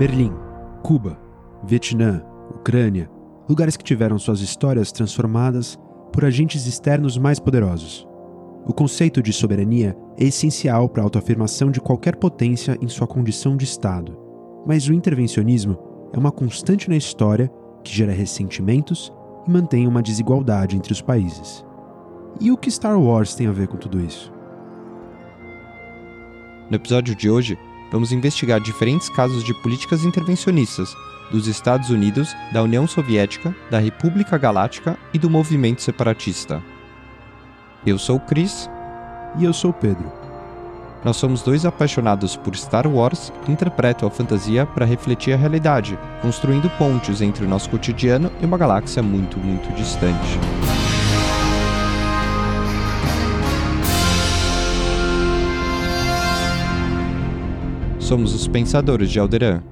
Berlim, Cuba, Vietnã, Ucrânia, lugares que tiveram suas histórias transformadas por agentes externos mais poderosos. O conceito de soberania é essencial para a autoafirmação de qualquer potência em sua condição de Estado, mas o intervencionismo é uma constante na história que gera ressentimentos e mantém uma desigualdade entre os países. E o que Star Wars tem a ver com tudo isso? No episódio de hoje, vamos investigar diferentes casos de políticas intervencionistas dos Estados Unidos, da União Soviética, da República Galáctica e do movimento separatista. Eu sou o Chris. E eu sou o Pedro. Nós somos dois apaixonados por Star Wars que interpretam a fantasia para refletir a realidade, construindo pontes entre o nosso cotidiano e uma galáxia muito, muito distante. Somos os Pensadores de Alderan.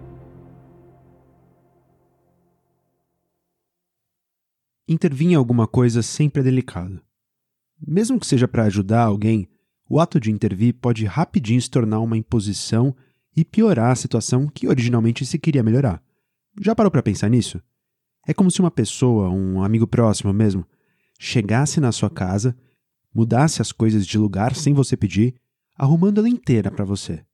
Intervir em alguma coisa sempre é delicado. Mesmo que seja para ajudar alguém, o ato de intervir pode rapidinho se tornar uma imposição e piorar a situação que originalmente se queria melhorar. Já parou para pensar nisso? É como se uma pessoa, um amigo próximo mesmo, chegasse na sua casa, mudasse as coisas de lugar sem você pedir, arrumando ela inteira para você.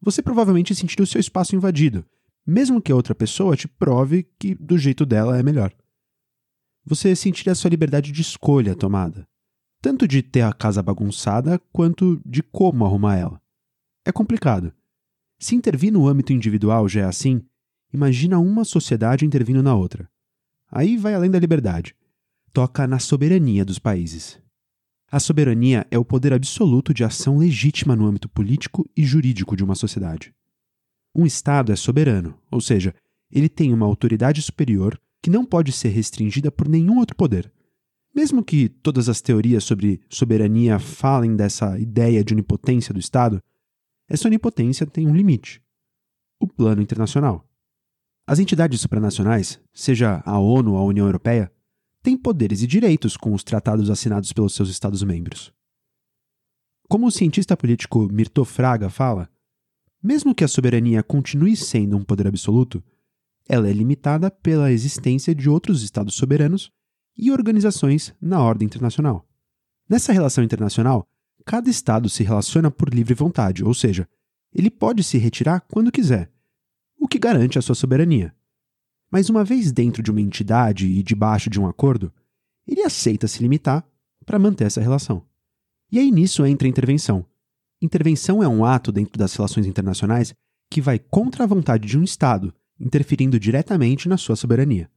Você provavelmente sentiria o seu espaço invadido, mesmo que a outra pessoa te prove que do jeito dela é melhor. Você sentiria a sua liberdade de escolha tomada tanto de ter a casa bagunçada quanto de como arrumar ela. É complicado. Se intervir no âmbito individual já é assim, imagina uma sociedade intervindo na outra. Aí vai além da liberdade. Toca na soberania dos países. A soberania é o poder absoluto de ação legítima no âmbito político e jurídico de uma sociedade. Um Estado é soberano, ou seja, ele tem uma autoridade superior que não pode ser restringida por nenhum outro poder, mesmo que todas as teorias sobre soberania falem dessa ideia de onipotência do Estado, essa onipotência tem um limite: o plano internacional. As entidades supranacionais, seja a ONU ou a União Europeia, têm poderes e direitos com os tratados assinados pelos seus Estados-membros. Como o cientista político Mirto Fraga fala, mesmo que a soberania continue sendo um poder absoluto, ela é limitada pela existência de outros Estados soberanos e organizações na ordem internacional. Nessa relação internacional, cada Estado se relaciona por livre vontade, ou seja, ele pode se retirar quando quiser, o que garante a sua soberania. Mas uma vez dentro de uma entidade e debaixo de um acordo, ele aceita se limitar para manter essa relação. E aí nisso entra a intervenção. Intervenção é um ato dentro das relações internacionais que vai contra a vontade de um Estado, interferindo diretamente na sua soberania.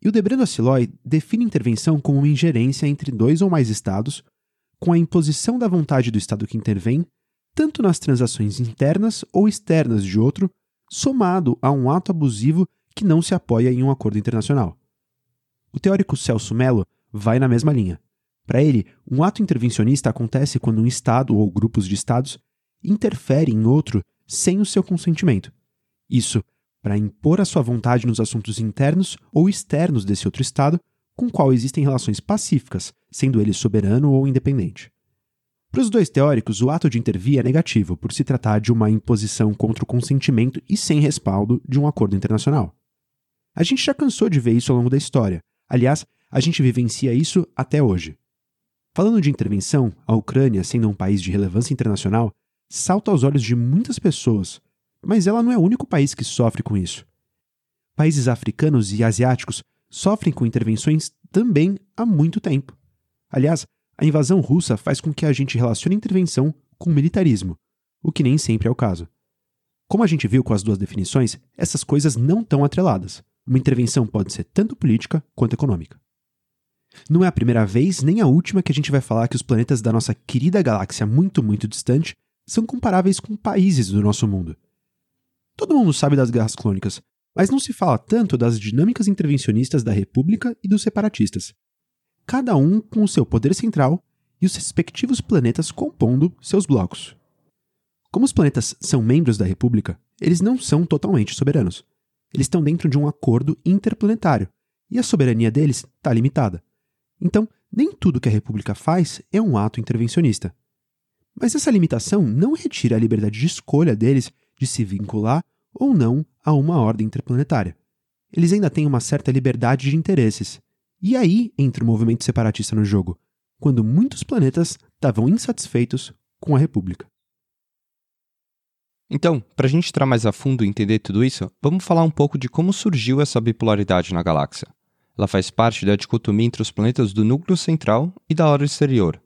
E o Debrando Aciloy define intervenção como uma ingerência entre dois ou mais estados, com a imposição da vontade do estado que intervém, tanto nas transações internas ou externas de outro, somado a um ato abusivo que não se apoia em um acordo internacional. O teórico Celso Mello vai na mesma linha. Para ele, um ato intervencionista acontece quando um Estado ou grupos de Estados interfere em outro sem o seu consentimento. Isso para impor a sua vontade nos assuntos internos ou externos desse outro Estado, com o qual existem relações pacíficas, sendo ele soberano ou independente. Para os dois teóricos, o ato de intervir é negativo, por se tratar de uma imposição contra o consentimento e sem respaldo de um acordo internacional. A gente já cansou de ver isso ao longo da história. Aliás, a gente vivencia isso até hoje. Falando de intervenção, a Ucrânia, sendo um país de relevância internacional, salta aos olhos de muitas pessoas mas ela não é o único país que sofre com isso. Países africanos e asiáticos sofrem com intervenções também há muito tempo. Aliás, a invasão russa faz com que a gente relacione intervenção com militarismo, o que nem sempre é o caso. Como a gente viu com as duas definições, essas coisas não estão atreladas. Uma intervenção pode ser tanto política quanto econômica. Não é a primeira vez nem a última que a gente vai falar que os planetas da nossa querida galáxia muito, muito distante são comparáveis com países do nosso mundo. Todo mundo sabe das guerras clônicas, mas não se fala tanto das dinâmicas intervencionistas da República e dos separatistas. Cada um com o seu poder central e os respectivos planetas compondo seus blocos. Como os planetas são membros da República, eles não são totalmente soberanos. Eles estão dentro de um acordo interplanetário e a soberania deles está limitada. Então, nem tudo que a República faz é um ato intervencionista. Mas essa limitação não retira a liberdade de escolha deles de se vincular ou não a uma ordem interplanetária. Eles ainda têm uma certa liberdade de interesses. E aí entra o movimento separatista no jogo, quando muitos planetas estavam insatisfeitos com a República. Então, para a gente entrar mais a fundo e entender tudo isso, vamos falar um pouco de como surgiu essa bipolaridade na galáxia. Ela faz parte da dicotomia entre os planetas do núcleo central e da hora exterior.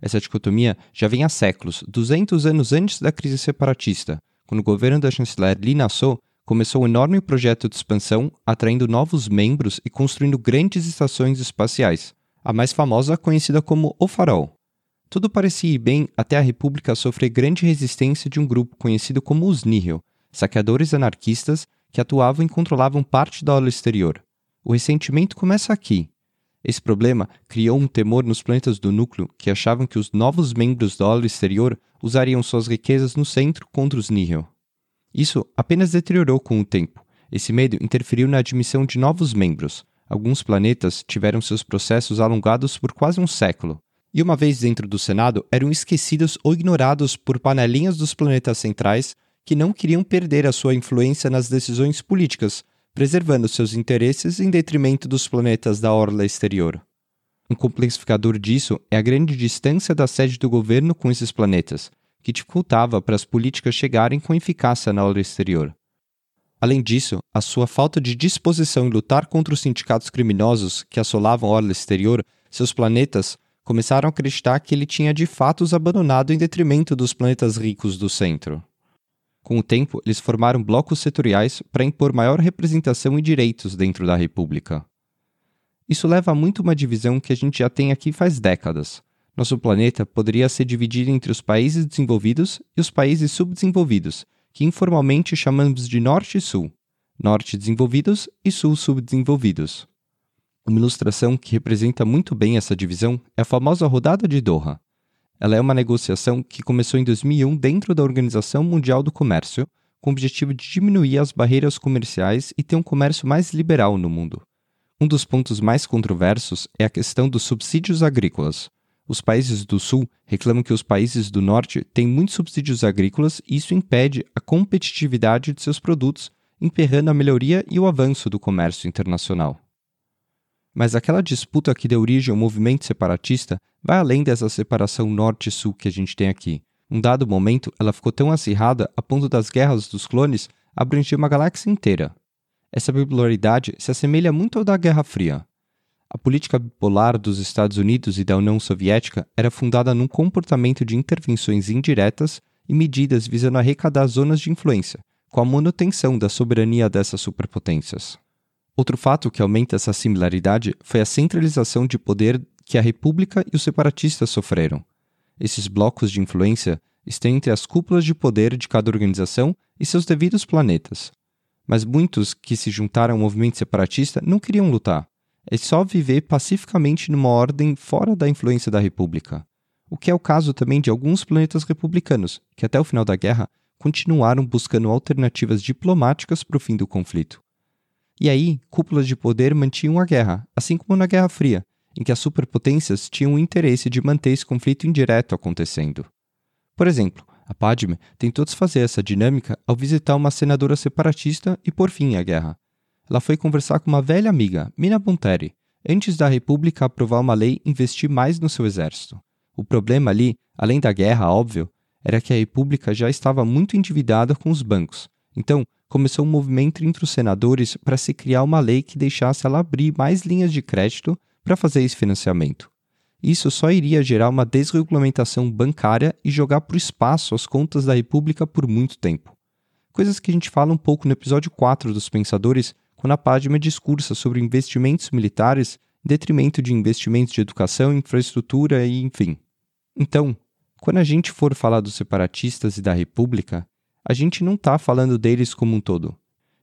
Essa dicotomia já vem há séculos, 200 anos antes da crise separatista, quando o governo da chanceler Li Nassau começou um enorme projeto de expansão, atraindo novos membros e construindo grandes estações espaciais, a mais famosa conhecida como O Farol. Tudo parecia ir bem até a República sofrer grande resistência de um grupo conhecido como os Nihil, saqueadores anarquistas que atuavam e controlavam parte da aula exterior. O ressentimento começa aqui. Esse problema criou um temor nos planetas do núcleo que achavam que os novos membros da aula exterior usariam suas riquezas no centro contra os Nihil. Isso apenas deteriorou com o tempo. Esse medo interferiu na admissão de novos membros. Alguns planetas tiveram seus processos alongados por quase um século. E uma vez dentro do Senado, eram esquecidos ou ignorados por panelinhas dos planetas centrais que não queriam perder a sua influência nas decisões políticas, preservando seus interesses em detrimento dos planetas da orla exterior. Um complexificador disso é a grande distância da sede do governo com esses planetas, que dificultava para as políticas chegarem com eficácia na aula exterior. Além disso, a sua falta de disposição em lutar contra os sindicatos criminosos que assolavam a orla exterior, seus planetas começaram a acreditar que ele tinha de fato os abandonado em detrimento dos planetas ricos do centro. Com o tempo, eles formaram blocos setoriais para impor maior representação e direitos dentro da República. Isso leva a muito uma divisão que a gente já tem aqui faz décadas, nosso planeta poderia ser dividido entre os países desenvolvidos e os países subdesenvolvidos, que informalmente chamamos de Norte e Sul, Norte desenvolvidos e Sul subdesenvolvidos. Uma ilustração que representa muito bem essa divisão é a famosa Rodada de Doha. Ela é uma negociação que começou em 2001 dentro da Organização Mundial do Comércio, com o objetivo de diminuir as barreiras comerciais e ter um comércio mais liberal no mundo. Um dos pontos mais controversos é a questão dos subsídios agrícolas. Os países do Sul reclamam que os países do Norte têm muitos subsídios agrícolas e isso impede a competitividade de seus produtos, emperrando a melhoria e o avanço do comércio internacional. Mas aquela disputa que deu origem ao movimento separatista vai além dessa separação norte-sul que a gente tem aqui. Um dado momento, ela ficou tão acirrada a ponto das guerras dos clones abranger uma galáxia inteira. Essa bipolaridade se assemelha muito ao da Guerra Fria. A política bipolar dos Estados Unidos e da União Soviética era fundada num comportamento de intervenções indiretas e medidas visando arrecadar zonas de influência, com a manutenção da soberania dessas superpotências. Outro fato que aumenta essa similaridade foi a centralização de poder que a República e os separatistas sofreram. Esses blocos de influência estão entre as cúpulas de poder de cada organização e seus devidos planetas. Mas muitos que se juntaram ao movimento separatista não queriam lutar é só viver pacificamente numa ordem fora da influência da República. O que é o caso também de alguns planetas republicanos, que até o final da guerra continuaram buscando alternativas diplomáticas para o fim do conflito. E aí, cúpulas de poder mantinham a guerra, assim como na Guerra Fria, em que as superpotências tinham o interesse de manter esse conflito indireto acontecendo. Por exemplo, a Padme tentou desfazer essa dinâmica ao visitar uma senadora separatista e por fim à guerra, ela foi conversar com uma velha amiga, Mina Bonteri, antes da República aprovar uma lei investir mais no seu exército. O problema ali, além da guerra, óbvio, era que a República já estava muito endividada com os bancos. Então, começou um movimento entre os senadores para se criar uma lei que deixasse ela abrir mais linhas de crédito para fazer esse financiamento. Isso só iria gerar uma desregulamentação bancária e jogar para o espaço as contas da República por muito tempo. Coisas que a gente fala um pouco no episódio 4 dos Pensadores, quando a Padma discursa sobre investimentos militares em detrimento de investimentos de educação, infraestrutura e enfim. Então, quando a gente for falar dos separatistas e da República, a gente não está falando deles como um todo.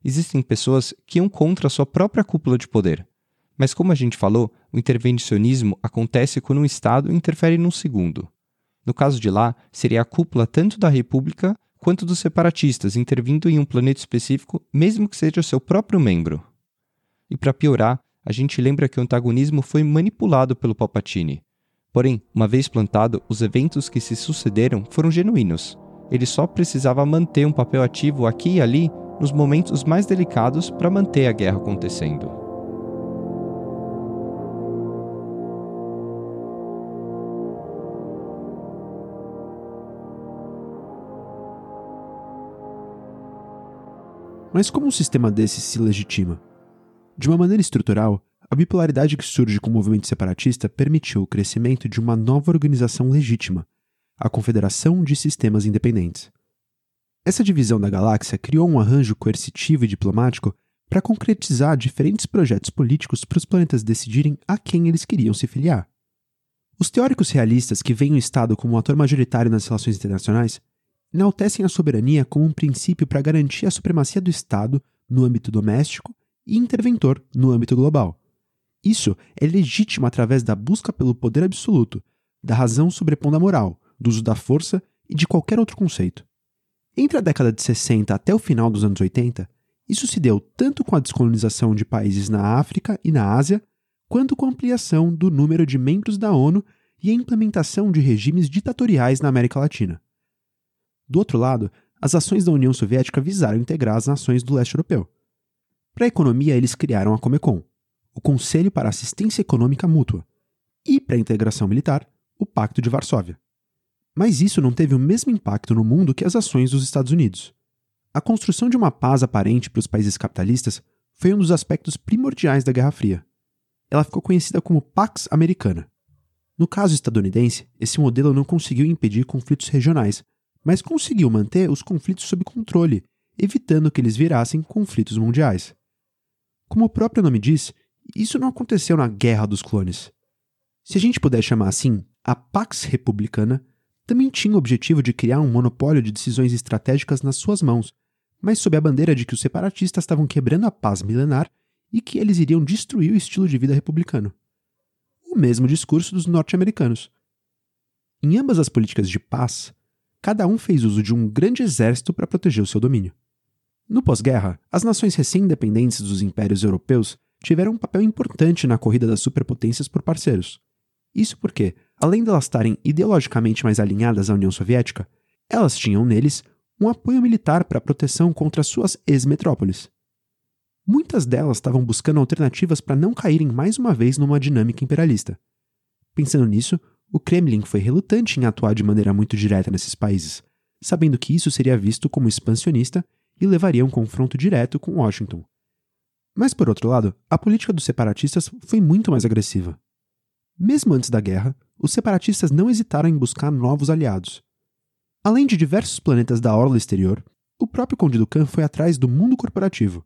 Existem pessoas que iam contra a sua própria cúpula de poder. Mas como a gente falou, o intervencionismo acontece quando um Estado interfere num segundo. No caso de lá, seria a cúpula tanto da República quanto dos separatistas intervindo em um planeta específico, mesmo que seja seu próprio membro. E para piorar, a gente lembra que o antagonismo foi manipulado pelo Palpatine. Porém, uma vez plantado, os eventos que se sucederam foram genuínos. Ele só precisava manter um papel ativo aqui e ali nos momentos mais delicados para manter a guerra acontecendo. Mas como um sistema desse se legitima? De uma maneira estrutural, a bipolaridade que surge com o movimento separatista permitiu o crescimento de uma nova organização legítima, a Confederação de Sistemas Independentes. Essa divisão da galáxia criou um arranjo coercitivo e diplomático para concretizar diferentes projetos políticos para os planetas decidirem a quem eles queriam se filiar. Os teóricos realistas que veem o Estado como um ator majoritário nas relações internacionais enaltecem a soberania como um princípio para garantir a supremacia do Estado no âmbito doméstico e interventor no âmbito global. Isso é legítimo através da busca pelo poder absoluto, da razão sobrepondo a moral, do uso da força e de qualquer outro conceito. Entre a década de 60 até o final dos anos 80, isso se deu tanto com a descolonização de países na África e na Ásia, quanto com a ampliação do número de membros da ONU e a implementação de regimes ditatoriais na América Latina. Do outro lado, as ações da União Soviética visaram integrar as nações do leste europeu. Para a economia, eles criaram a Comecon, o Conselho para Assistência Econômica Mútua, e para a integração militar, o Pacto de Varsóvia. Mas isso não teve o mesmo impacto no mundo que as ações dos Estados Unidos. A construção de uma paz aparente para os países capitalistas foi um dos aspectos primordiais da Guerra Fria. Ela ficou conhecida como Pax Americana. No caso estadunidense, esse modelo não conseguiu impedir conflitos regionais, mas conseguiu manter os conflitos sob controle, evitando que eles virassem conflitos mundiais. Como o próprio nome diz, isso não aconteceu na Guerra dos Clones. Se a gente puder chamar assim, a Pax Republicana também tinha o objetivo de criar um monopólio de decisões estratégicas nas suas mãos, mas sob a bandeira de que os separatistas estavam quebrando a paz milenar e que eles iriam destruir o estilo de vida republicano. O mesmo discurso dos norte-americanos. Em ambas as políticas de paz, cada um fez uso de um grande exército para proteger o seu domínio. No pós-guerra, as nações recém-independentes dos impérios europeus tiveram um papel importante na corrida das superpotências por parceiros. Isso porque, além de elas estarem ideologicamente mais alinhadas à União Soviética, elas tinham neles um apoio militar para a proteção contra suas ex-metrópoles. Muitas delas estavam buscando alternativas para não caírem mais uma vez numa dinâmica imperialista. Pensando nisso, o Kremlin foi relutante em atuar de maneira muito direta nesses países, sabendo que isso seria visto como expansionista e levaria a um confronto direto com Washington. Mas, por outro lado, a política dos separatistas foi muito mais agressiva. Mesmo antes da guerra, os separatistas não hesitaram em buscar novos aliados. Além de diversos planetas da orla exterior, o próprio Conde Ducan foi atrás do mundo corporativo.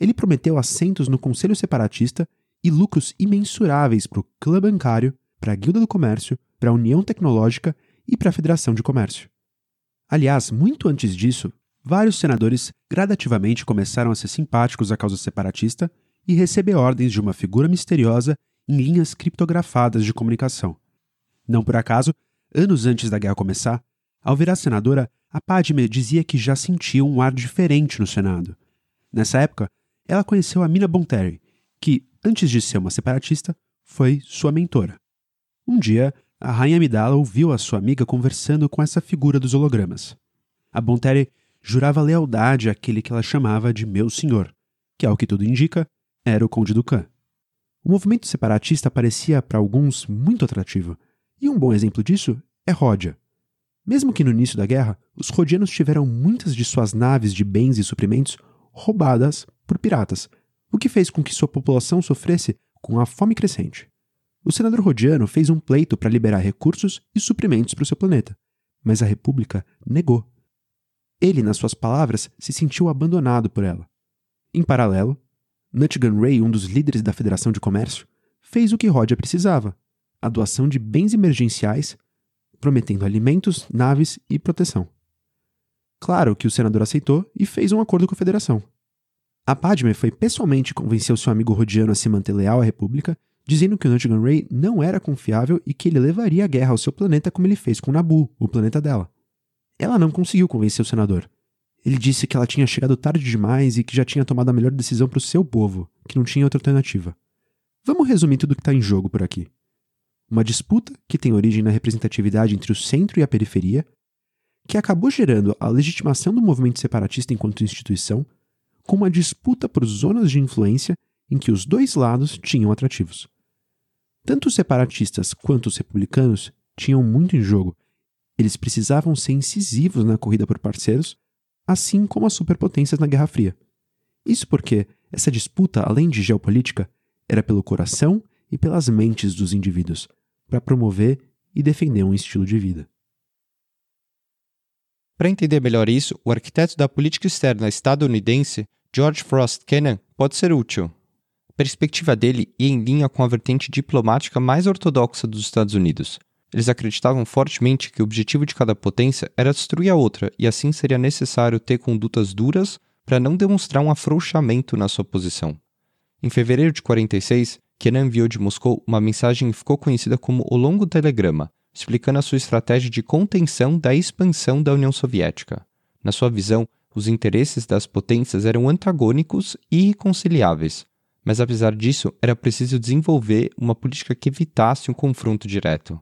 Ele prometeu assentos no Conselho Separatista e lucros imensuráveis para o clã bancário, para a Guilda do Comércio, para a União Tecnológica e para a Federação de Comércio. Aliás, muito antes disso, vários senadores gradativamente começaram a ser simpáticos à causa separatista e receber ordens de uma figura misteriosa em linhas criptografadas de comunicação. Não por acaso, anos antes da guerra começar, ao virar senadora, a Padme dizia que já sentia um ar diferente no Senado. Nessa época, ela conheceu a Mina Bonteri, que, antes de ser uma separatista, foi sua mentora. Um dia, a rainha Amidala ouviu a sua amiga conversando com essa figura dos hologramas. A Bonteri jurava lealdade àquele que ela chamava de meu senhor, que, ao que tudo indica, era o Conde Ducan. O movimento separatista parecia para alguns muito atrativo, e um bom exemplo disso é Ródia. Mesmo que no início da guerra, os rodianos tiveram muitas de suas naves de bens e suprimentos roubadas por piratas, o que fez com que sua população sofresse com a fome crescente. O senador rodiano fez um pleito para liberar recursos e suprimentos para o seu planeta, mas a República negou ele, nas suas palavras, se sentiu abandonado por ela. Em paralelo, Nutgun Ray, um dos líderes da Federação de Comércio, fez o que Rodia precisava: a doação de bens emergenciais, prometendo alimentos, naves e proteção. Claro que o senador aceitou e fez um acordo com a Federação. A Padme foi pessoalmente convencer seu amigo Rodiano a se manter leal à República, dizendo que o Nutgun Ray não era confiável e que ele levaria a guerra ao seu planeta como ele fez com Nabu, o planeta dela. Ela não conseguiu convencer o senador. Ele disse que ela tinha chegado tarde demais e que já tinha tomado a melhor decisão para o seu povo, que não tinha outra alternativa. Vamos resumir tudo o que está em jogo por aqui. Uma disputa que tem origem na representatividade entre o centro e a periferia, que acabou gerando a legitimação do movimento separatista enquanto instituição, com uma disputa por zonas de influência em que os dois lados tinham atrativos. Tanto os separatistas quanto os republicanos tinham muito em jogo. Eles precisavam ser incisivos na corrida por parceiros, assim como as superpotências na Guerra Fria. Isso porque essa disputa, além de geopolítica, era pelo coração e pelas mentes dos indivíduos, para promover e defender um estilo de vida. Para entender melhor isso, o arquiteto da política externa estadunidense, George Frost Kennan, pode ser útil. A perspectiva dele ia em linha com a vertente diplomática mais ortodoxa dos Estados Unidos. Eles acreditavam fortemente que o objetivo de cada potência era destruir a outra, e assim seria necessário ter condutas duras para não demonstrar um afrouxamento na sua posição. Em fevereiro de 46, Kenan enviou de Moscou uma mensagem que ficou conhecida como o Longo Telegrama, explicando a sua estratégia de contenção da expansão da União Soviética. Na sua visão, os interesses das potências eram antagônicos e irreconciliáveis, mas apesar disso, era preciso desenvolver uma política que evitasse um confronto direto.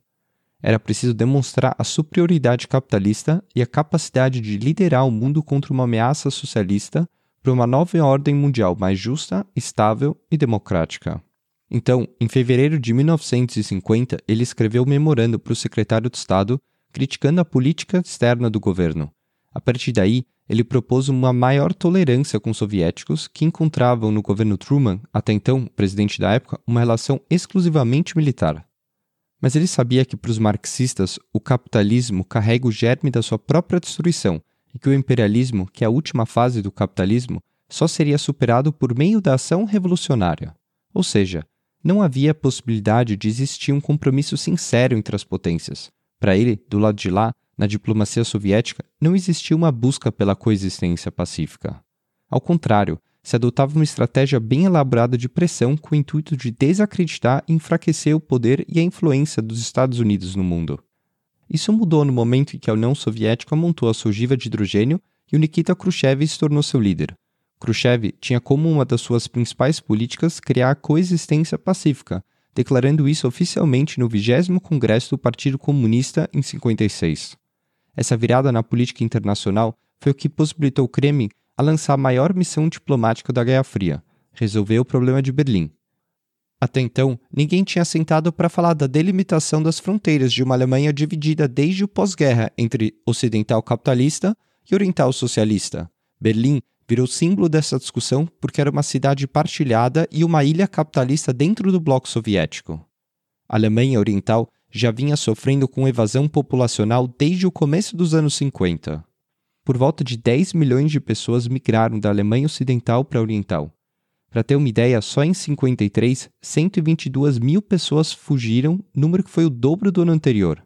Era preciso demonstrar a superioridade capitalista e a capacidade de liderar o mundo contra uma ameaça socialista para uma nova ordem mundial mais justa, estável e democrática. Então, em fevereiro de 1950, ele escreveu um memorando para o secretário de Estado criticando a política externa do governo. A partir daí, ele propôs uma maior tolerância com os soviéticos, que encontravam no governo Truman, até então presidente da época, uma relação exclusivamente militar. Mas ele sabia que para os marxistas o capitalismo carrega o germe da sua própria destruição e que o imperialismo, que é a última fase do capitalismo, só seria superado por meio da ação revolucionária. Ou seja, não havia possibilidade de existir um compromisso sincero entre as potências. Para ele, do lado de lá, na diplomacia soviética, não existia uma busca pela coexistência pacífica. Ao contrário, se adotava uma estratégia bem elaborada de pressão com o intuito de desacreditar e enfraquecer o poder e a influência dos Estados Unidos no mundo. Isso mudou no momento em que a União Soviética montou a sua ogiva de hidrogênio e o Nikita Khrushchev se tornou seu líder. Khrushchev tinha como uma das suas principais políticas criar a coexistência pacífica, declarando isso oficialmente no 20 Congresso do Partido Comunista em 56. Essa virada na política internacional foi o que possibilitou o Kremlin a lançar a maior missão diplomática da Guerra Fria, resolver o problema de Berlim. Até então, ninguém tinha sentado para falar da delimitação das fronteiras de uma Alemanha dividida desde o pós-guerra entre ocidental capitalista e oriental socialista. Berlim virou símbolo dessa discussão porque era uma cidade partilhada e uma ilha capitalista dentro do bloco soviético. A Alemanha Oriental já vinha sofrendo com evasão populacional desde o começo dos anos 50. Por volta de 10 milhões de pessoas migraram da Alemanha Ocidental para a Oriental. Para ter uma ideia, só em 53, 122 mil pessoas fugiram, número que foi o dobro do ano anterior.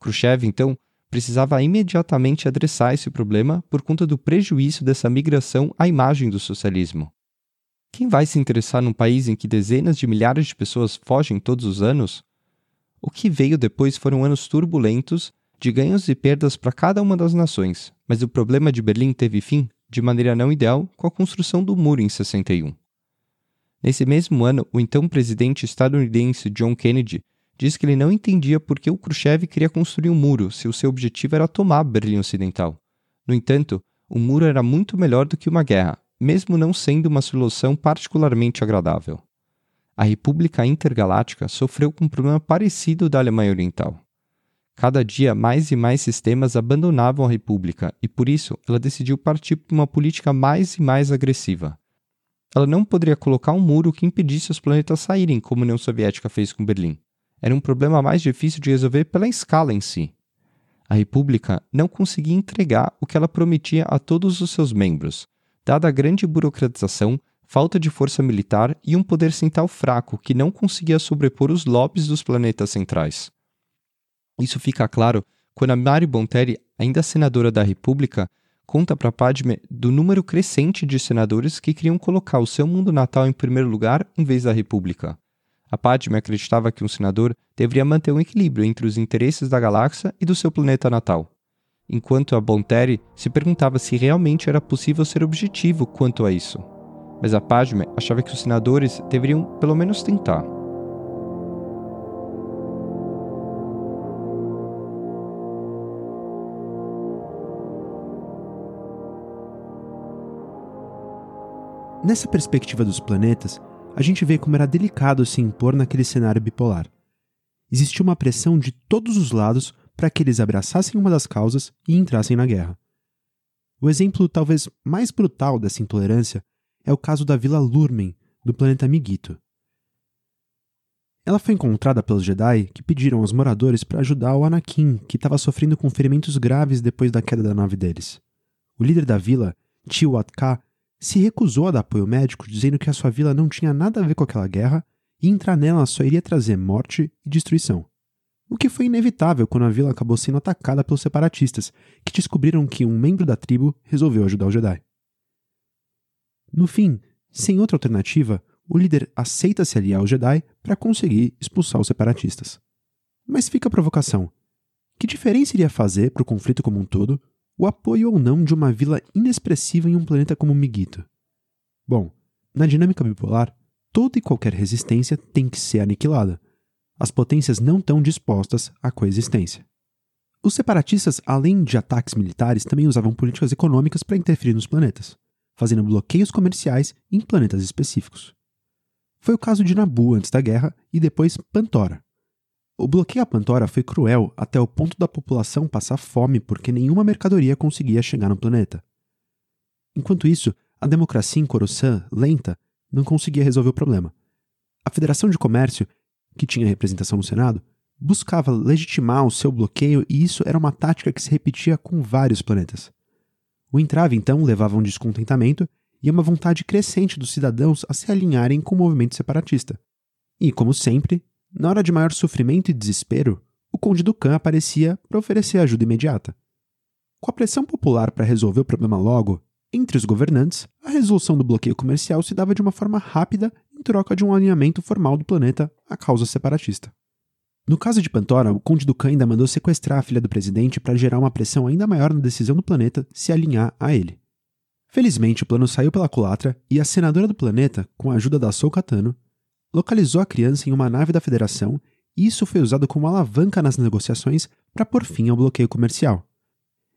Khrushchev, então, precisava imediatamente adressar esse problema por conta do prejuízo dessa migração à imagem do socialismo. Quem vai se interessar num país em que dezenas de milhares de pessoas fogem todos os anos? O que veio depois foram anos turbulentos, de ganhos e perdas para cada uma das nações, mas o problema de Berlim teve fim, de maneira não ideal, com a construção do muro em 61. Nesse mesmo ano, o então presidente estadunidense John Kennedy diz que ele não entendia por que o Khrushchev queria construir um muro se o seu objetivo era tomar Berlim Ocidental. No entanto, o muro era muito melhor do que uma guerra, mesmo não sendo uma solução particularmente agradável. A República Intergaláctica sofreu com um problema parecido da Alemanha Oriental. Cada dia, mais e mais sistemas abandonavam a República e, por isso, ela decidiu partir para uma política mais e mais agressiva. Ela não poderia colocar um muro que impedisse os planetas saírem, como a União Soviética fez com Berlim era um problema mais difícil de resolver pela escala em si. A República não conseguia entregar o que ela prometia a todos os seus membros, dada a grande burocratização, falta de força militar e um poder central fraco que não conseguia sobrepor os lobbies dos planetas centrais. Isso fica claro quando a Mari Bonteri, ainda senadora da República, conta para Padme do número crescente de senadores que queriam colocar o seu mundo natal em primeiro lugar em vez da República. A Padme acreditava que um senador deveria manter um equilíbrio entre os interesses da galáxia e do seu planeta natal, enquanto a Bonteri se perguntava se realmente era possível ser objetivo quanto a isso. Mas a Padme achava que os senadores deveriam pelo menos tentar. Nessa perspectiva dos planetas, a gente vê como era delicado se impor naquele cenário bipolar. Existia uma pressão de todos os lados para que eles abraçassem uma das causas e entrassem na guerra. O exemplo talvez mais brutal dessa intolerância é o caso da Vila Lurmen, do planeta Migito. Ela foi encontrada pelos Jedi que pediram aos moradores para ajudar o Anakin, que estava sofrendo com ferimentos graves depois da queda da nave deles. O líder da vila, Tio Atka, se recusou a dar apoio médico, dizendo que a sua vila não tinha nada a ver com aquela guerra e entrar nela só iria trazer morte e destruição. O que foi inevitável quando a vila acabou sendo atacada pelos separatistas, que descobriram que um membro da tribo resolveu ajudar o Jedi. No fim, sem outra alternativa, o líder aceita se aliar ao Jedi para conseguir expulsar os separatistas. Mas fica a provocação: que diferença iria fazer para o conflito como um todo o apoio ou não de uma vila inexpressiva em um planeta como Migito? Bom, na dinâmica bipolar, toda e qualquer resistência tem que ser aniquilada. As potências não estão dispostas à coexistência. Os separatistas, além de ataques militares, também usavam políticas econômicas para interferir nos planetas, fazendo bloqueios comerciais em planetas específicos. Foi o caso de Nabu antes da guerra e depois Pantora. O bloqueio a Pantora foi cruel até o ponto da população passar fome porque nenhuma mercadoria conseguia chegar no planeta. Enquanto isso, a democracia em lenta, não conseguia resolver o problema. A Federação de Comércio, que tinha representação no Senado, buscava legitimar o seu bloqueio e isso era uma tática que se repetia com vários planetas. O entrave, então, levava a um descontentamento e uma vontade crescente dos cidadãos a se alinharem com o movimento separatista. E, como sempre, na hora de maior sofrimento e desespero, o Conde Ducan aparecia para oferecer ajuda imediata. Com a pressão popular para resolver o problema logo, entre os governantes, a resolução do bloqueio comercial se dava de uma forma rápida em troca de um alinhamento formal do planeta à causa separatista. No caso de Pantora, o Conde Ducan ainda mandou sequestrar a filha do presidente para gerar uma pressão ainda maior na decisão do planeta se alinhar a ele. Felizmente, o plano saiu pela culatra e a senadora do planeta, com a ajuda da Soukatano, localizou a criança em uma nave da Federação e isso foi usado como alavanca nas negociações para pôr fim ao bloqueio comercial.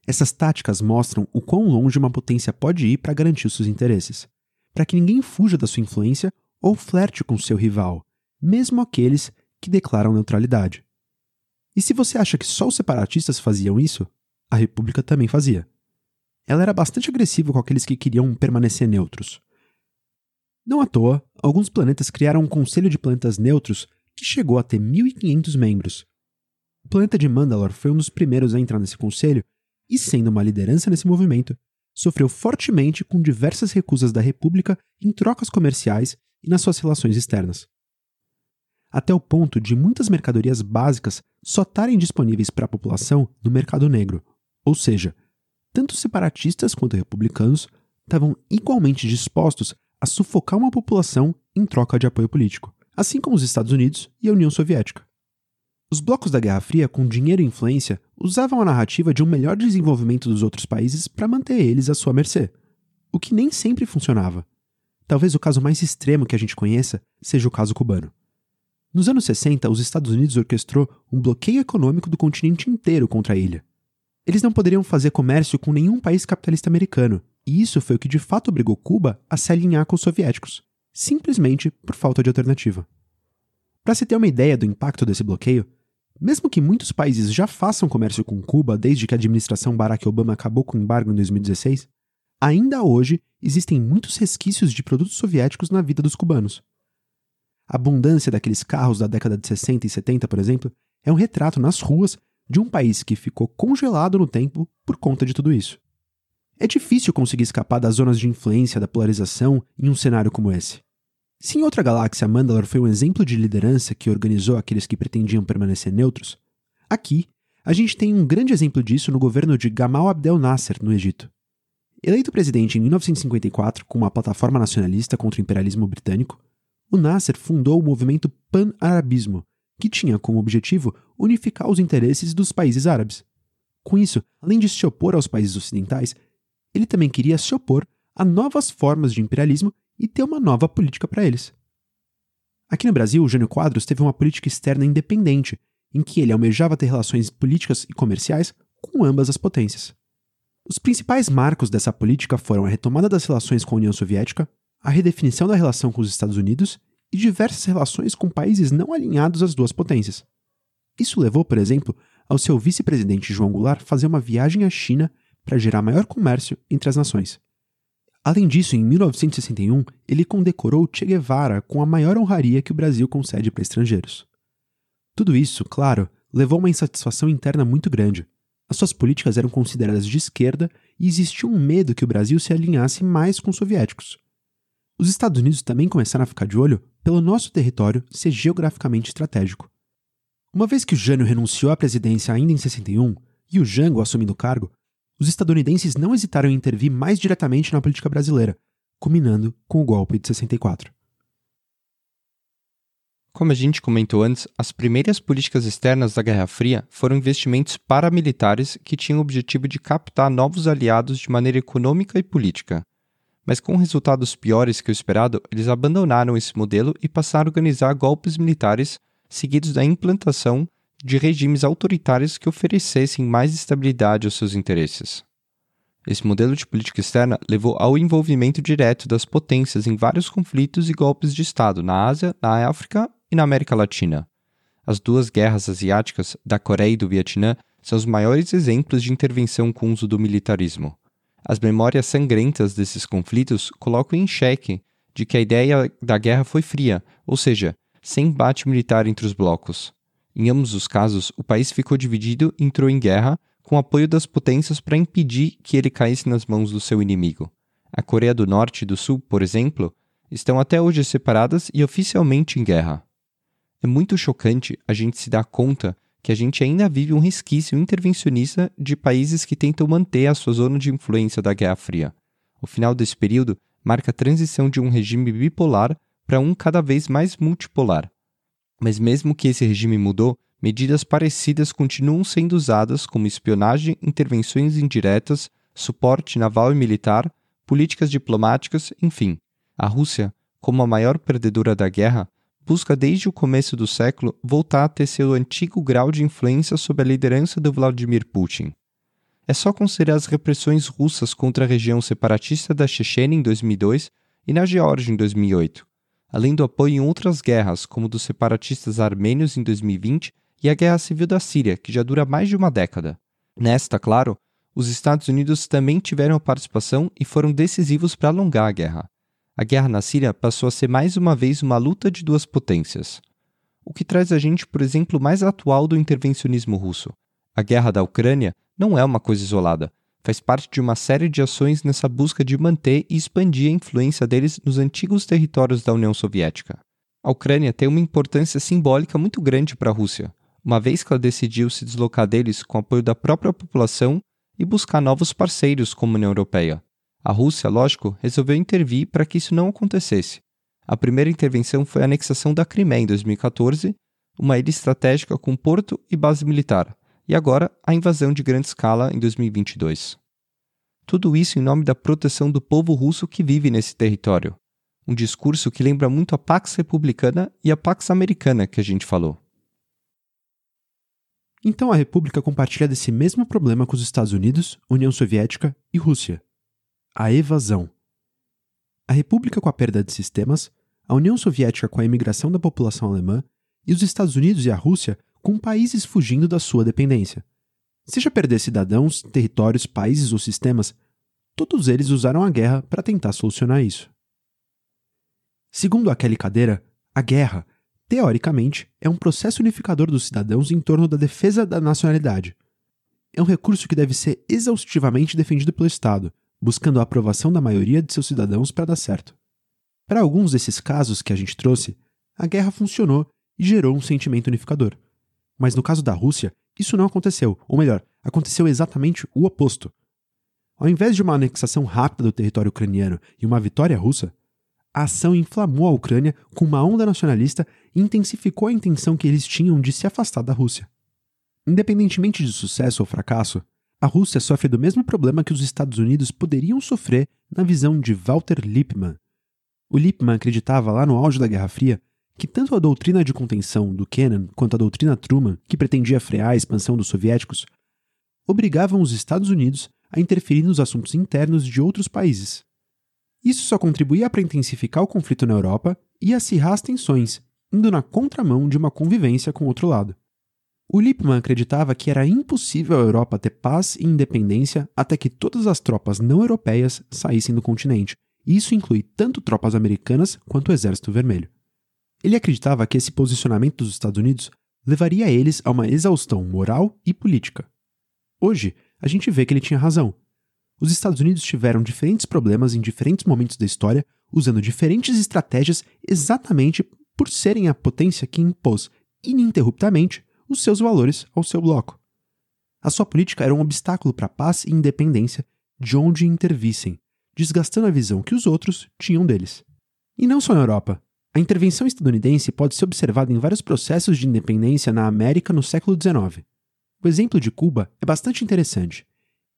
Essas táticas mostram o quão longe uma potência pode ir para garantir seus interesses, para que ninguém fuja da sua influência ou flerte com seu rival, mesmo aqueles que declaram neutralidade. E se você acha que só os separatistas faziam isso, a República também fazia ela era bastante agressiva com aqueles que queriam permanecer neutros. Não à toa, alguns planetas criaram um conselho de planetas neutros que chegou a ter 1.500 membros. O planeta de Mandalor foi um dos primeiros a entrar nesse conselho e, sendo uma liderança nesse movimento, sofreu fortemente com diversas recusas da República em trocas comerciais e nas suas relações externas. Até o ponto de muitas mercadorias básicas só estarem disponíveis para a população no mercado negro, ou seja, tanto separatistas quanto republicanos estavam igualmente dispostos a sufocar uma população em troca de apoio político, assim como os Estados Unidos e a União Soviética. Os blocos da Guerra Fria, com dinheiro e influência, usavam a narrativa de um melhor desenvolvimento dos outros países para manter eles à sua mercê, o que nem sempre funcionava. Talvez o caso mais extremo que a gente conheça seja o caso cubano. Nos anos 60, os Estados Unidos orquestrou um bloqueio econômico do continente inteiro contra a ilha. Eles não poderiam fazer comércio com nenhum país capitalista americano, e isso foi o que de fato obrigou Cuba a se alinhar com os soviéticos, simplesmente por falta de alternativa. Para se ter uma ideia do impacto desse bloqueio, mesmo que muitos países já façam comércio com Cuba desde que a administração Barack Obama acabou com o embargo em 2016, ainda hoje existem muitos resquícios de produtos soviéticos na vida dos cubanos. A abundância daqueles carros da década de 60 e 70, por exemplo, é um retrato nas ruas de um país que ficou congelado no tempo por conta de tudo isso. É difícil conseguir escapar das zonas de influência da polarização em um cenário como esse. Se em outra galáxia Mandalor foi um exemplo de liderança que organizou aqueles que pretendiam permanecer neutros, aqui a gente tem um grande exemplo disso no governo de Gamal Abdel Nasser, no Egito. Eleito presidente em 1954 com uma plataforma nacionalista contra o imperialismo britânico, o Nasser fundou o movimento Pan-Arabismo, que tinha como objetivo unificar os interesses dos países árabes. Com isso, além de se opor aos países ocidentais, ele também queria se opor a novas formas de imperialismo e ter uma nova política para eles. Aqui no Brasil, Jânio Quadros teve uma política externa independente, em que ele almejava ter relações políticas e comerciais com ambas as potências. Os principais marcos dessa política foram a retomada das relações com a União Soviética, a redefinição da relação com os Estados Unidos e diversas relações com países não alinhados às duas potências. Isso levou, por exemplo, ao seu vice-presidente João Goulart fazer uma viagem à China para gerar maior comércio entre as nações. Além disso, em 1961, ele condecorou Che Guevara com a maior honraria que o Brasil concede para estrangeiros. Tudo isso, claro, levou a uma insatisfação interna muito grande. As suas políticas eram consideradas de esquerda e existia um medo que o Brasil se alinhasse mais com os soviéticos. Os Estados Unidos também começaram a ficar de olho pelo nosso território ser geograficamente estratégico. Uma vez que o Jânio renunciou à presidência ainda em 61 e o Jango assumindo o cargo, os estadunidenses não hesitaram em intervir mais diretamente na política brasileira, culminando com o golpe de 64. Como a gente comentou antes, as primeiras políticas externas da Guerra Fria foram investimentos paramilitares que tinham o objetivo de captar novos aliados de maneira econômica e política. Mas com resultados piores que o esperado, eles abandonaram esse modelo e passaram a organizar golpes militares seguidos da implantação de regimes autoritários que oferecessem mais estabilidade aos seus interesses. Esse modelo de política externa levou ao envolvimento direto das potências em vários conflitos e golpes de Estado na Ásia, na África e na América Latina. As duas guerras asiáticas, da Coreia e do Vietnã, são os maiores exemplos de intervenção com uso do militarismo. As memórias sangrentas desses conflitos colocam em xeque de que a ideia da guerra foi fria, ou seja, sem embate militar entre os blocos. Em ambos os casos, o país ficou dividido e entrou em guerra com apoio das potências para impedir que ele caísse nas mãos do seu inimigo. A Coreia do Norte e do Sul, por exemplo, estão até hoje separadas e oficialmente em guerra. É muito chocante a gente se dar conta que a gente ainda vive um resquício intervencionista de países que tentam manter a sua zona de influência da Guerra Fria. O final desse período marca a transição de um regime bipolar para um cada vez mais multipolar. Mas mesmo que esse regime mudou, medidas parecidas continuam sendo usadas como espionagem, intervenções indiretas, suporte naval e militar, políticas diplomáticas, enfim. A Rússia, como a maior perdedora da guerra, busca desde o começo do século voltar a ter seu antigo grau de influência sob a liderança do Vladimir Putin. É só considerar as repressões russas contra a região separatista da Chechênia em 2002 e na Geórgia em 2008, além do apoio em outras guerras, como dos separatistas armênios em 2020 e a Guerra Civil da Síria, que já dura mais de uma década. Nesta, claro, os Estados Unidos também tiveram participação e foram decisivos para alongar a guerra a guerra na Síria passou a ser mais uma vez uma luta de duas potências. O que traz a gente, por exemplo, mais atual do intervencionismo russo. A guerra da Ucrânia não é uma coisa isolada, faz parte de uma série de ações nessa busca de manter e expandir a influência deles nos antigos territórios da União Soviética. A Ucrânia tem uma importância simbólica muito grande para a Rússia, uma vez que ela decidiu se deslocar deles com apoio da própria população e buscar novos parceiros como a União Europeia. A Rússia, lógico, resolveu intervir para que isso não acontecesse. A primeira intervenção foi a anexação da Crimeia em 2014, uma ilha estratégica com porto e base militar, e agora a invasão de grande escala em 2022. Tudo isso em nome da proteção do povo russo que vive nesse território. Um discurso que lembra muito a Pax Republicana e a Pax Americana que a gente falou. Então a República compartilha desse mesmo problema com os Estados Unidos, União Soviética e Rússia a evasão. A República com a perda de sistemas, a União Soviética com a imigração da população alemã e os Estados Unidos e a Rússia com países fugindo da sua dependência. Seja perder cidadãos, territórios, países ou sistemas, todos eles usaram a guerra para tentar solucionar isso. Segundo a Kelly Cadeira, a guerra, teoricamente, é um processo unificador dos cidadãos em torno da defesa da nacionalidade. É um recurso que deve ser exaustivamente defendido pelo Estado, buscando a aprovação da maioria de seus cidadãos para dar certo. Para alguns desses casos que a gente trouxe, a guerra funcionou e gerou um sentimento unificador. Mas no caso da Rússia, isso não aconteceu, ou melhor, aconteceu exatamente o oposto. Ao invés de uma anexação rápida do território ucraniano e uma vitória russa, a ação inflamou a Ucrânia com uma onda nacionalista e intensificou a intenção que eles tinham de se afastar da Rússia. Independentemente de sucesso ou fracasso, a Rússia sofre do mesmo problema que os Estados Unidos poderiam sofrer na visão de Walter Lippmann. O Lippmann acreditava lá no auge da Guerra Fria que tanto a doutrina de contenção do Kennan quanto a doutrina Truman, que pretendia frear a expansão dos soviéticos, obrigavam os Estados Unidos a interferir nos assuntos internos de outros países. Isso só contribuía para intensificar o conflito na Europa e acirrar as tensões, indo na contramão de uma convivência com o outro lado. O Lippmann acreditava que era impossível a Europa ter paz e independência até que todas as tropas não europeias saíssem do continente. Isso inclui tanto tropas americanas quanto o Exército Vermelho. Ele acreditava que esse posicionamento dos Estados Unidos levaria eles a uma exaustão moral e política. Hoje, a gente vê que ele tinha razão. Os Estados Unidos tiveram diferentes problemas em diferentes momentos da história, usando diferentes estratégias exatamente por serem a potência que impôs ininterruptamente os seus valores ao seu bloco. A sua política era um obstáculo para a paz e independência de onde intervissem, desgastando a visão que os outros tinham deles. E não só na Europa. A intervenção estadunidense pode ser observada em vários processos de independência na América no século XIX. O exemplo de Cuba é bastante interessante.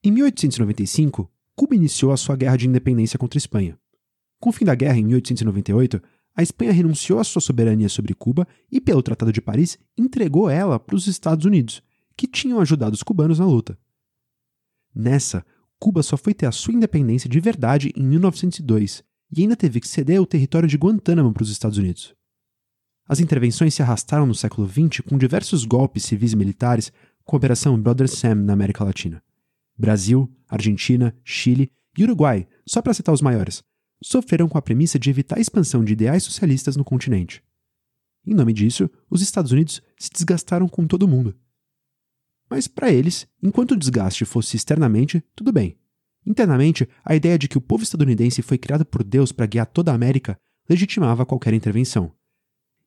Em 1895, Cuba iniciou a sua guerra de independência contra a Espanha. Com o fim da guerra, em 1898, a Espanha renunciou à sua soberania sobre Cuba e, pelo Tratado de Paris, entregou ela para os Estados Unidos, que tinham ajudado os cubanos na luta. Nessa, Cuba só foi ter a sua independência de verdade em 1902 e ainda teve que ceder o território de Guantánamo para os Estados Unidos. As intervenções se arrastaram no século XX com diversos golpes civis e militares com a Operação Brother Sam na América Latina. Brasil, Argentina, Chile e Uruguai, só para citar os maiores, sofreram com a premissa de evitar a expansão de ideais socialistas no continente. Em nome disso, os Estados Unidos se desgastaram com todo mundo. Mas para eles, enquanto o desgaste fosse externamente, tudo bem. Internamente, a ideia de que o povo estadunidense foi criado por Deus para guiar toda a América legitimava qualquer intervenção.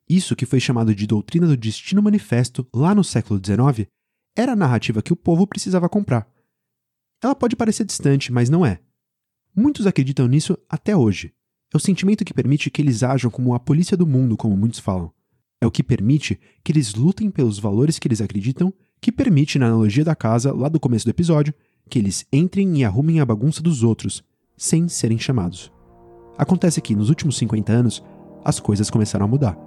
Isso que foi chamado de doutrina do destino manifesto lá no século XIX era a narrativa que o povo precisava comprar. Ela pode parecer distante, mas não é. Muitos acreditam nisso até hoje. É o sentimento que permite que eles ajam como a polícia do mundo, como muitos falam. É o que permite que eles lutem pelos valores que eles acreditam, que permite, na analogia da casa, lá do começo do episódio, que eles entrem e arrumem a bagunça dos outros, sem serem chamados. Acontece que, nos últimos 50 anos, as coisas começaram a mudar.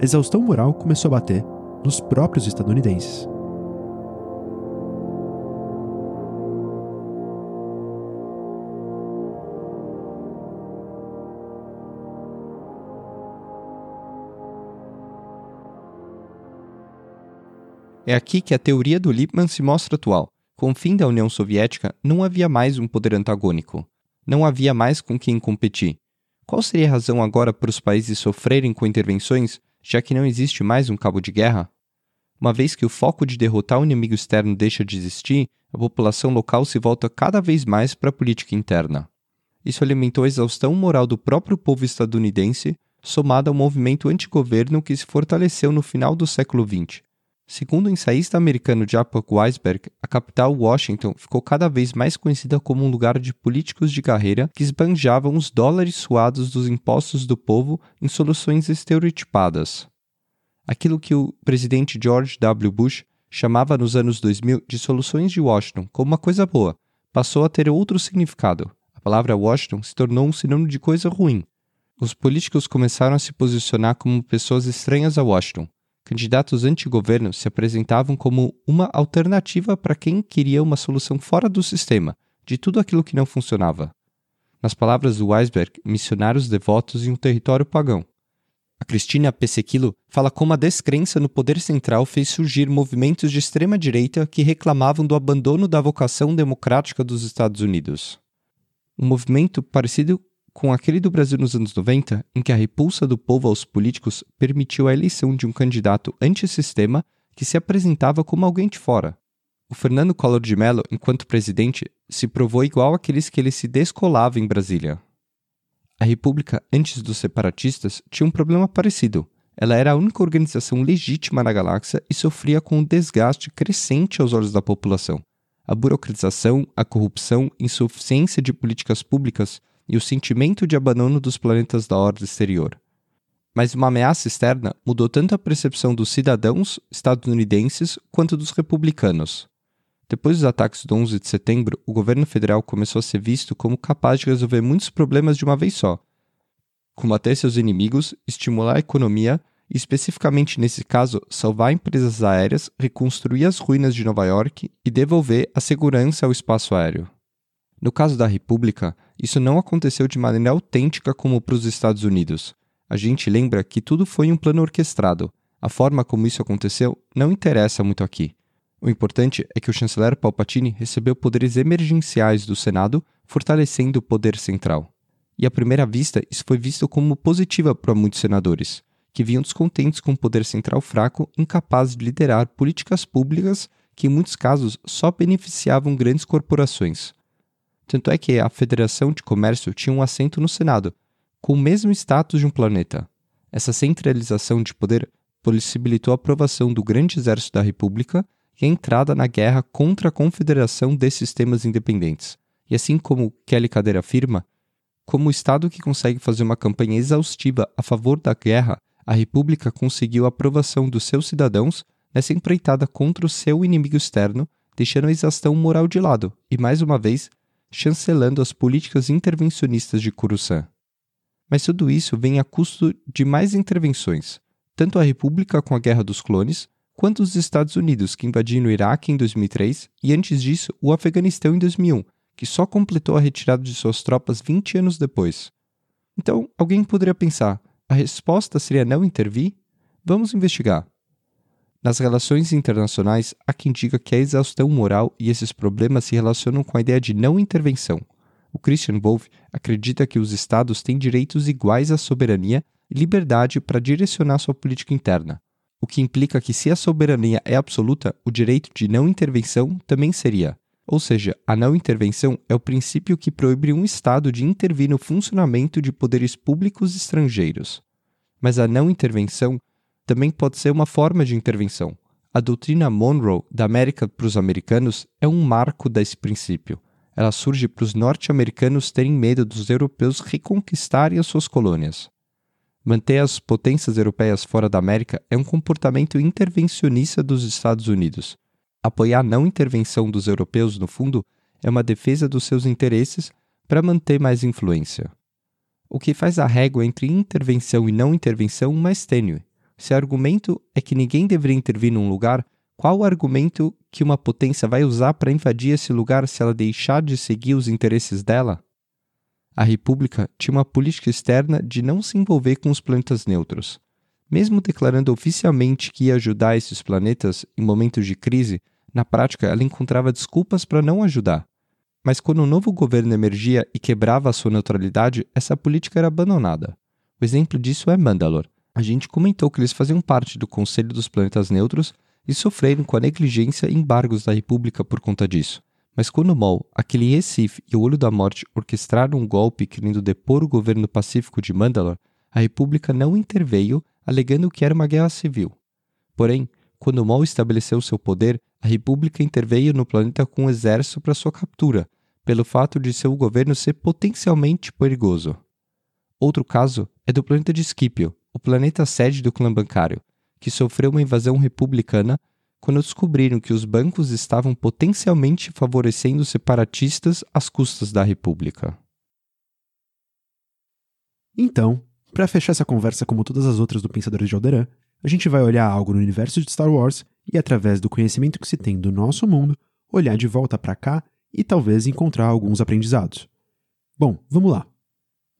A exaustão moral começou a bater nos próprios estadunidenses. É aqui que a teoria do Lippmann se mostra atual. Com o fim da União Soviética, não havia mais um poder antagônico. Não havia mais com quem competir. Qual seria a razão agora para os países sofrerem com intervenções, já que não existe mais um cabo de guerra? Uma vez que o foco de derrotar o inimigo externo deixa de existir, a população local se volta cada vez mais para a política interna. Isso alimentou a exaustão moral do próprio povo estadunidense, somada ao movimento antigoverno que se fortaleceu no final do século XX, Segundo o ensaísta americano Jacob Weisberg, a capital Washington ficou cada vez mais conhecida como um lugar de políticos de carreira que esbanjavam os dólares suados dos impostos do povo em soluções estereotipadas. Aquilo que o presidente George W. Bush chamava nos anos 2000 de soluções de Washington como uma coisa boa, passou a ter outro significado. A palavra Washington se tornou um sinônimo de coisa ruim. Os políticos começaram a se posicionar como pessoas estranhas a Washington, candidatos anti-governo se apresentavam como uma alternativa para quem queria uma solução fora do sistema, de tudo aquilo que não funcionava. Nas palavras do Weisberg, missionários devotos em um território pagão. A Cristina Pesequilo fala como a descrença no poder central fez surgir movimentos de extrema-direita que reclamavam do abandono da vocação democrática dos Estados Unidos. Um movimento parecido com aquele do Brasil nos anos 90, em que a repulsa do povo aos políticos permitiu a eleição de um candidato antissistema que se apresentava como alguém de fora. O Fernando Collor de Mello, enquanto presidente, se provou igual àqueles que ele se descolava em Brasília. A República, antes dos separatistas, tinha um problema parecido. Ela era a única organização legítima na galáxia e sofria com um desgaste crescente aos olhos da população. A burocratização, a corrupção, insuficiência de políticas públicas e o sentimento de abandono dos planetas da ordem exterior. Mas uma ameaça externa mudou tanto a percepção dos cidadãos estadunidenses quanto dos republicanos. Depois dos ataques do 11 de setembro, o governo federal começou a ser visto como capaz de resolver muitos problemas de uma vez só. Combater seus inimigos, estimular a economia e, especificamente nesse caso, salvar empresas aéreas, reconstruir as ruínas de Nova York e devolver a segurança ao espaço aéreo. No caso da República, isso não aconteceu de maneira autêntica como para os Estados Unidos. A gente lembra que tudo foi um plano orquestrado. A forma como isso aconteceu não interessa muito aqui. O importante é que o chanceler Palpatine recebeu poderes emergenciais do Senado, fortalecendo o poder central. E à primeira vista, isso foi visto como positiva para muitos senadores, que vinham descontentes com o poder central fraco, incapaz de liderar políticas públicas que, em muitos casos, só beneficiavam grandes corporações. Tanto é que a Federação de Comércio tinha um assento no Senado, com o mesmo status de um planeta. Essa centralização de poder possibilitou a aprovação do Grande Exército da República e a entrada na guerra contra a confederação desses sistemas independentes. E assim como Kelly Cadeira afirma, como o Estado que consegue fazer uma campanha exaustiva a favor da guerra, a República conseguiu a aprovação dos seus cidadãos nessa empreitada contra o seu inimigo externo, deixando a exaustão moral de lado e, mais uma vez, chancelando as políticas intervencionistas de Coruscant. Mas tudo isso vem a custo de mais intervenções, tanto a República com a Guerra dos Clones, quanto os Estados Unidos, que invadiram o Iraque em 2003 e antes disso o Afeganistão em 2001, que só completou a retirada de suas tropas 20 anos depois. Então, alguém poderia pensar: a resposta seria não intervir? Vamos investigar. Nas relações internacionais, há quem diga que a exaustão moral e esses problemas se relacionam com a ideia de não intervenção. O Christian Wolff acredita que os Estados têm direitos iguais à soberania e liberdade para direcionar sua política interna, o que implica que, se a soberania é absoluta, o direito de não intervenção também seria. Ou seja, a não intervenção é o princípio que proíbe um Estado de intervir no funcionamento de poderes públicos estrangeiros. Mas a não intervenção também pode ser uma forma de intervenção. A doutrina Monroe da América para os americanos é um marco desse princípio. Ela surge para os norte-americanos terem medo dos europeus reconquistarem as suas colônias. Manter as potências europeias fora da América é um comportamento intervencionista dos Estados Unidos. Apoiar a não intervenção dos europeus, no fundo, é uma defesa dos seus interesses para manter mais influência. O que faz a régua entre intervenção e não intervenção mais tênue. Se o argumento é que ninguém deveria intervir num lugar, qual o argumento que uma potência vai usar para invadir esse lugar se ela deixar de seguir os interesses dela? A República tinha uma política externa de não se envolver com os planetas neutros. Mesmo declarando oficialmente que ia ajudar esses planetas em momentos de crise, na prática ela encontrava desculpas para não ajudar. Mas quando o novo governo emergia e quebrava a sua neutralidade, essa política era abandonada. O exemplo disso é Mandalor, a gente comentou que eles faziam parte do Conselho dos Planetas Neutros e sofreram com a negligência e embargos da República por conta disso. Mas quando Maul, aquele Recife e o Olho da Morte orquestraram um golpe querendo depor o governo pacífico de Mandalor, a República não interveio, alegando que era uma guerra civil. Porém, quando Maul estabeleceu seu poder, a República interveio no planeta com um exército para sua captura, pelo fato de seu governo ser potencialmente perigoso. Outro caso é do planeta de Scipio, o planeta sede do clã bancário, que sofreu uma invasão republicana quando descobriram que os bancos estavam potencialmente favorecendo separatistas às custas da República. Então, para fechar essa conversa como todas as outras do Pensadores de Alderan, a gente vai olhar algo no universo de Star Wars e, através do conhecimento que se tem do nosso mundo, olhar de volta para cá e talvez encontrar alguns aprendizados. Bom, vamos lá.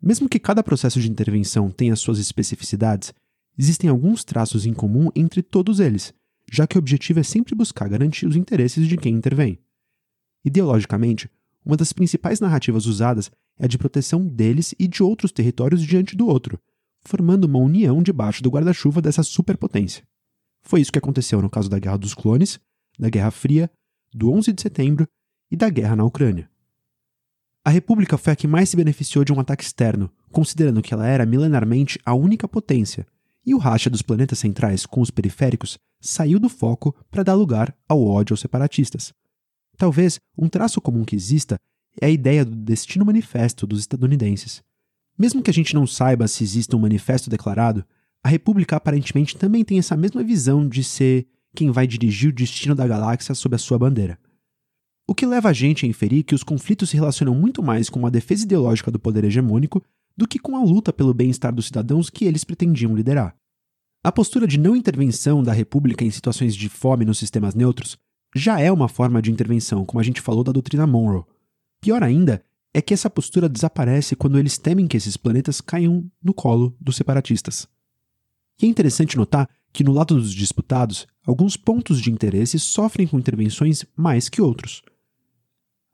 Mesmo que cada processo de intervenção tenha suas especificidades, existem alguns traços em comum entre todos eles, já que o objetivo é sempre buscar garantir os interesses de quem intervém. Ideologicamente, uma das principais narrativas usadas é a de proteção deles e de outros territórios diante do outro, formando uma união debaixo do guarda-chuva dessa superpotência. Foi isso que aconteceu no caso da Guerra dos Clones, da Guerra Fria, do 11 de setembro e da guerra na Ucrânia. A República foi a que mais se beneficiou de um ataque externo, considerando que ela era milenarmente a única potência, e o racha dos planetas centrais com os periféricos saiu do foco para dar lugar ao ódio aos separatistas. Talvez um traço comum que exista é a ideia do destino manifesto dos estadunidenses. Mesmo que a gente não saiba se existe um manifesto declarado, a República aparentemente também tem essa mesma visão de ser quem vai dirigir o destino da galáxia sob a sua bandeira. O que leva a gente a inferir que os conflitos se relacionam muito mais com a defesa ideológica do poder hegemônico do que com a luta pelo bem-estar dos cidadãos que eles pretendiam liderar. A postura de não intervenção da República em situações de fome nos sistemas neutros já é uma forma de intervenção, como a gente falou da doutrina Monroe. Pior ainda é que essa postura desaparece quando eles temem que esses planetas caiam no colo dos separatistas. E é interessante notar que, no lado dos disputados, alguns pontos de interesse sofrem com intervenções mais que outros.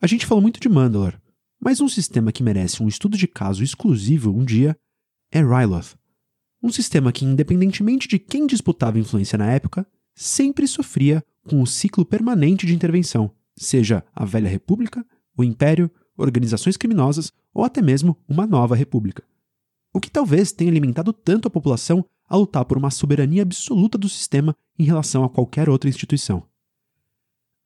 A gente falou muito de Mandalore, mas um sistema que merece um estudo de caso exclusivo um dia é Ryloth. Um sistema que, independentemente de quem disputava influência na época, sempre sofria com o ciclo permanente de intervenção, seja a Velha República, o Império, organizações criminosas ou até mesmo uma nova república. O que talvez tenha alimentado tanto a população a lutar por uma soberania absoluta do sistema em relação a qualquer outra instituição.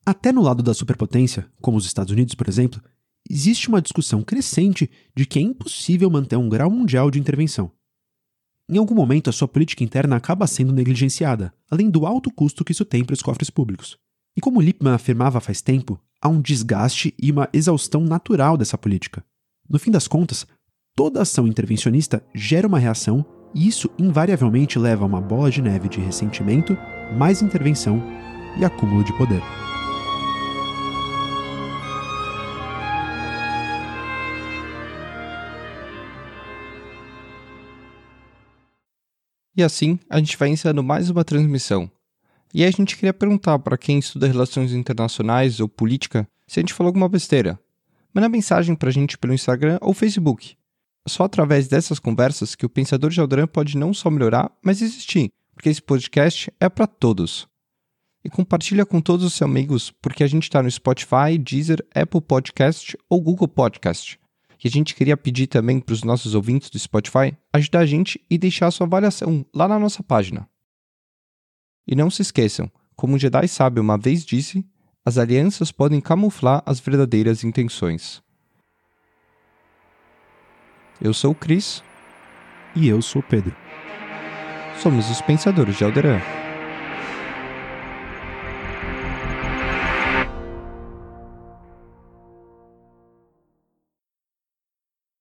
Até no lado da superpotência, como os Estados Unidos, por exemplo, existe uma discussão crescente de que é impossível manter um grau mundial de intervenção. Em algum momento, a sua política interna acaba sendo negligenciada, além do alto custo que isso tem para os cofres públicos. E como Lippmann afirmava faz tempo, há um desgaste e uma exaustão natural dessa política. No fim das contas, toda ação intervencionista gera uma reação e isso invariavelmente leva a uma bola de neve de ressentimento, mais intervenção e acúmulo de poder. E assim, a gente vai encerrando mais uma transmissão. E a gente queria perguntar para quem estuda relações internacionais ou política se a gente falou alguma besteira. Manda mensagem para a gente pelo Instagram ou Facebook. Só através dessas conversas que o Pensador de Alderan pode não só melhorar, mas existir, porque esse podcast é para todos. E compartilha com todos os seus amigos, porque a gente está no Spotify, Deezer, Apple Podcast ou Google Podcast. E a gente queria pedir também para os nossos ouvintes do Spotify ajudar a gente e deixar a sua avaliação lá na nossa página. E não se esqueçam, como o Jedi sábio uma vez disse, as alianças podem camuflar as verdadeiras intenções. Eu sou o Cris. E eu sou o Pedro. Somos os Pensadores de Alderan.